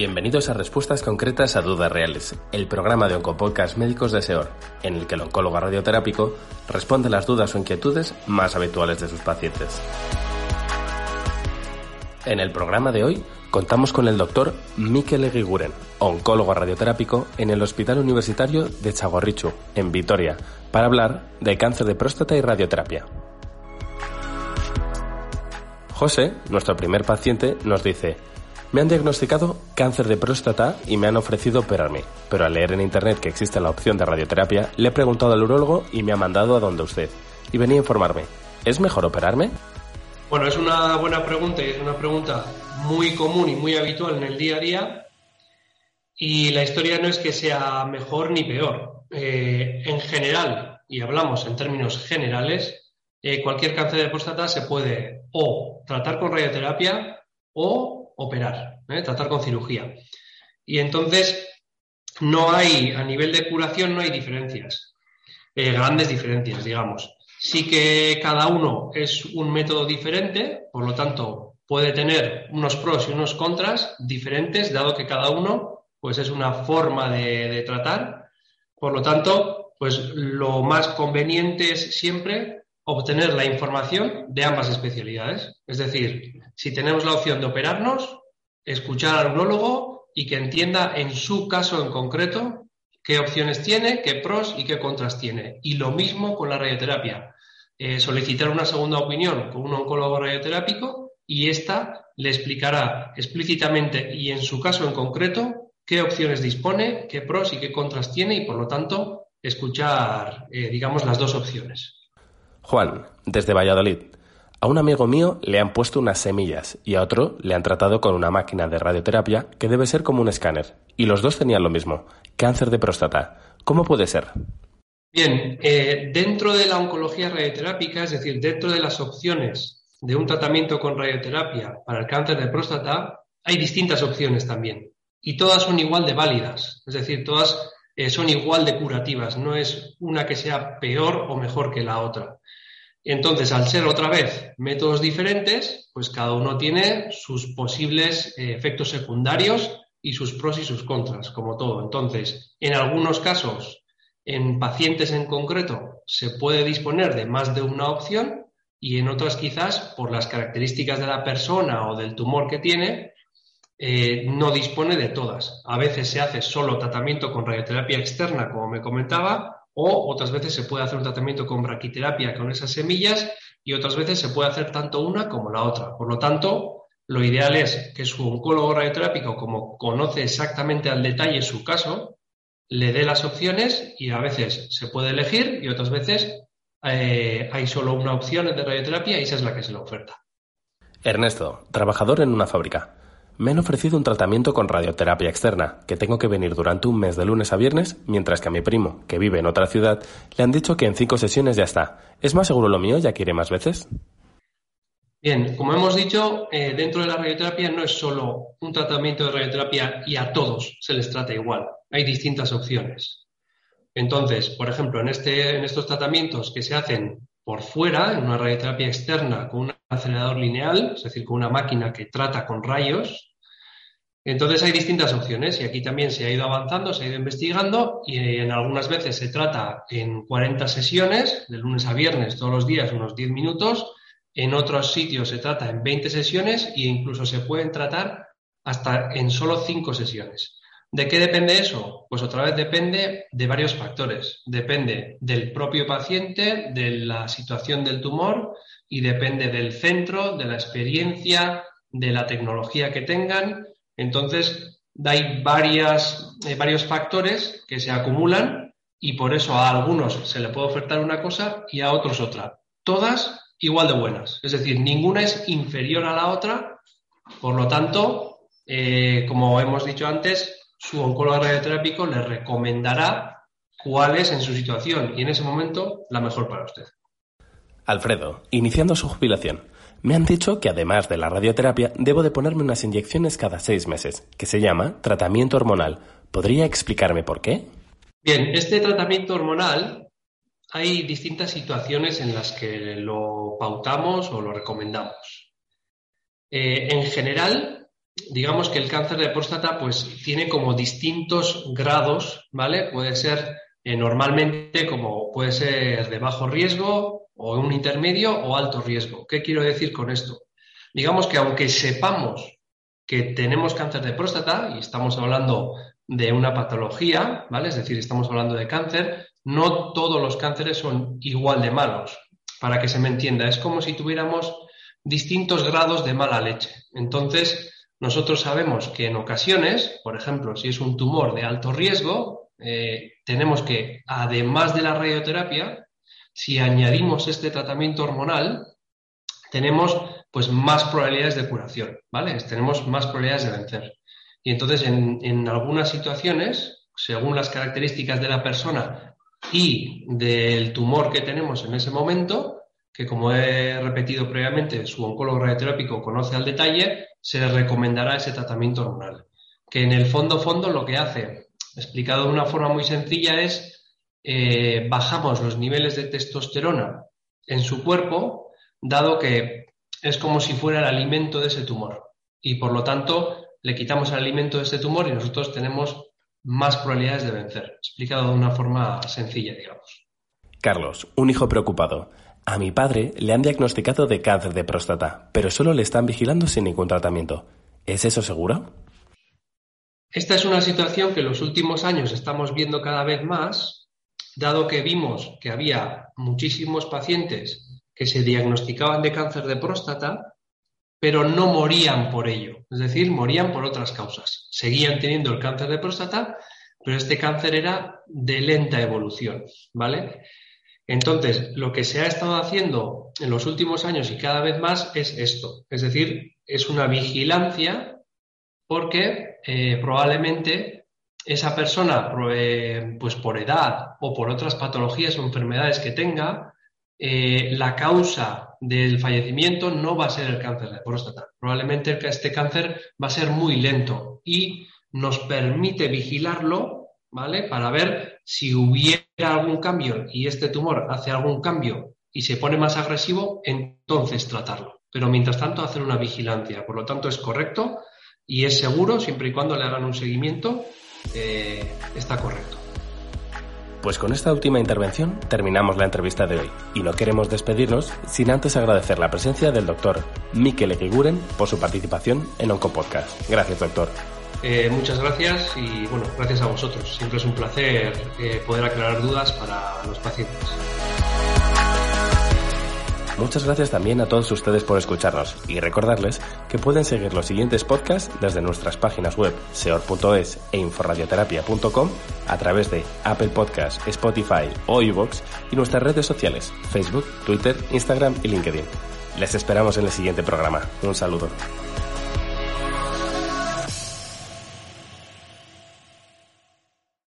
Bienvenidos a Respuestas Concretas a Dudas Reales, el programa de Oncopodcast Médicos de SEOR, en el que el oncólogo radioterápico responde las dudas o inquietudes más habituales de sus pacientes. En el programa de hoy contamos con el doctor Mikel Eguiguren, oncólogo radioterápico en el Hospital Universitario de Chagorrichu, en Vitoria, para hablar de cáncer de próstata y radioterapia. José, nuestro primer paciente, nos dice, me han diagnosticado cáncer de próstata y me han ofrecido operarme, pero al leer en internet que existe la opción de radioterapia, le he preguntado al urólogo y me ha mandado a donde usted. Y venía a informarme, ¿es mejor operarme? Bueno, es una buena pregunta y es una pregunta muy común y muy habitual en el día a día. Y la historia no es que sea mejor ni peor. Eh, en general, y hablamos en términos generales, eh, cualquier cáncer de próstata se puede o tratar con radioterapia o operar, ¿eh? tratar con cirugía. Y entonces no hay, a nivel de curación no hay diferencias, eh, grandes diferencias, digamos. Sí que cada uno es un método diferente, por lo tanto puede tener unos pros y unos contras diferentes, dado que cada uno pues es una forma de, de tratar. Por lo tanto, pues lo más conveniente es siempre obtener la información de ambas especialidades. Es decir, si tenemos la opción de operarnos, escuchar al urólogo y que entienda en su caso en concreto qué opciones tiene, qué pros y qué contras tiene. Y lo mismo con la radioterapia. Eh, solicitar una segunda opinión con un oncólogo radioterápico y ésta le explicará explícitamente y en su caso en concreto qué opciones dispone, qué pros y qué contras tiene y por lo tanto escuchar, eh, digamos, las dos opciones. Juan, desde Valladolid. A un amigo mío le han puesto unas semillas y a otro le han tratado con una máquina de radioterapia que debe ser como un escáner. Y los dos tenían lo mismo, cáncer de próstata. ¿Cómo puede ser? Bien, eh, dentro de la oncología radioterápica, es decir, dentro de las opciones de un tratamiento con radioterapia para el cáncer de próstata, hay distintas opciones también. Y todas son igual de válidas, es decir, todas eh, son igual de curativas, no es una que sea peor o mejor que la otra. Entonces, al ser otra vez métodos diferentes, pues cada uno tiene sus posibles eh, efectos secundarios y sus pros y sus contras, como todo. Entonces, en algunos casos, en pacientes en concreto, se puede disponer de más de una opción y en otras quizás, por las características de la persona o del tumor que tiene, eh, no dispone de todas. A veces se hace solo tratamiento con radioterapia externa, como me comentaba, o otras veces se puede hacer un tratamiento con braquiterapia con esas semillas y otras veces se puede hacer tanto una como la otra. Por lo tanto, lo ideal es que su oncólogo radioterápico, como conoce exactamente al detalle su caso, le dé las opciones y a veces se puede elegir y otras veces eh, hay solo una opción de radioterapia y esa es la que se le oferta. Ernesto, trabajador en una fábrica. Me han ofrecido un tratamiento con radioterapia externa, que tengo que venir durante un mes de lunes a viernes, mientras que a mi primo, que vive en otra ciudad, le han dicho que en cinco sesiones ya está. ¿Es más seguro lo mío, ya que iré más veces? Bien, como hemos dicho, eh, dentro de la radioterapia no es solo un tratamiento de radioterapia y a todos se les trata igual. Hay distintas opciones. Entonces, por ejemplo, en, este, en estos tratamientos que se hacen por fuera, en una radioterapia externa con un acelerador lineal, es decir, con una máquina que trata con rayos, entonces hay distintas opciones y aquí también se ha ido avanzando, se ha ido investigando y en algunas veces se trata en 40 sesiones, de lunes a viernes, todos los días, unos 10 minutos. En otros sitios se trata en 20 sesiones e incluso se pueden tratar hasta en solo 5 sesiones. ¿De qué depende eso? Pues otra vez depende de varios factores. Depende del propio paciente, de la situación del tumor y depende del centro, de la experiencia, de la tecnología que tengan entonces, hay eh, varios factores que se acumulan y por eso a algunos se le puede ofertar una cosa y a otros otra. Todas igual de buenas. Es decir, ninguna es inferior a la otra. Por lo tanto, eh, como hemos dicho antes, su oncólogo radioterápico le recomendará cuál es en su situación y en ese momento la mejor para usted. Alfredo, iniciando su jubilación, me han dicho que además de la radioterapia debo de ponerme unas inyecciones cada seis meses, que se llama tratamiento hormonal. ¿Podría explicarme por qué? Bien, este tratamiento hormonal hay distintas situaciones en las que lo pautamos o lo recomendamos. Eh, en general, digamos que el cáncer de próstata pues tiene como distintos grados, ¿vale? Puede ser eh, normalmente como puede ser de bajo riesgo o un intermedio o alto riesgo. ¿Qué quiero decir con esto? Digamos que aunque sepamos que tenemos cáncer de próstata y estamos hablando de una patología, ¿vale? Es decir, estamos hablando de cáncer, no todos los cánceres son igual de malos. Para que se me entienda, es como si tuviéramos distintos grados de mala leche. Entonces, nosotros sabemos que en ocasiones, por ejemplo, si es un tumor de alto riesgo, eh, tenemos que, además de la radioterapia, si añadimos este tratamiento hormonal, tenemos pues más probabilidades de curación, ¿vale? Tenemos más probabilidades de vencer. Y entonces, en, en algunas situaciones, según las características de la persona y del tumor que tenemos en ese momento, que como he repetido previamente, su oncólogo radioterápico conoce al detalle, se le recomendará ese tratamiento hormonal. Que en el fondo, fondo, lo que hace, explicado de una forma muy sencilla, es eh, bajamos los niveles de testosterona en su cuerpo, dado que es como si fuera el alimento de ese tumor. Y por lo tanto, le quitamos el alimento de ese tumor y nosotros tenemos más probabilidades de vencer. Explicado de una forma sencilla, digamos. Carlos, un hijo preocupado. A mi padre le han diagnosticado de cáncer de próstata, pero solo le están vigilando sin ningún tratamiento. ¿Es eso seguro? Esta es una situación que en los últimos años estamos viendo cada vez más, dado que vimos que había muchísimos pacientes que se diagnosticaban de cáncer de próstata, pero no morían por ello, es decir, morían por otras causas. Seguían teniendo el cáncer de próstata, pero este cáncer era de lenta evolución, ¿vale? Entonces, lo que se ha estado haciendo en los últimos años y cada vez más es esto, es decir, es una vigilancia porque eh, probablemente esa persona, eh, pues por edad o por otras patologías o enfermedades que tenga, eh, la causa del fallecimiento no va a ser el cáncer de próstata. Probablemente este cáncer va a ser muy lento y nos permite vigilarlo, ¿vale? Para ver si hubiera algún cambio y este tumor hace algún cambio y se pone más agresivo, entonces tratarlo. Pero mientras tanto, hacer una vigilancia. Por lo tanto, es correcto y es seguro siempre y cuando le hagan un seguimiento, eh, está correcto. Pues con esta última intervención terminamos la entrevista de hoy y no queremos despedirnos sin antes agradecer la presencia del doctor Mikel Eguiguren por su participación en Oncopodcast. Gracias, doctor. Eh, muchas gracias y bueno, gracias a vosotros. Siempre es un placer eh, poder aclarar dudas para los pacientes. Muchas gracias también a todos ustedes por escucharnos y recordarles que pueden seguir los siguientes podcasts desde nuestras páginas web seor.es e inforadioterapia.com a través de Apple Podcasts, Spotify o iVoox y nuestras redes sociales Facebook, Twitter, Instagram y LinkedIn. Les esperamos en el siguiente programa. Un saludo.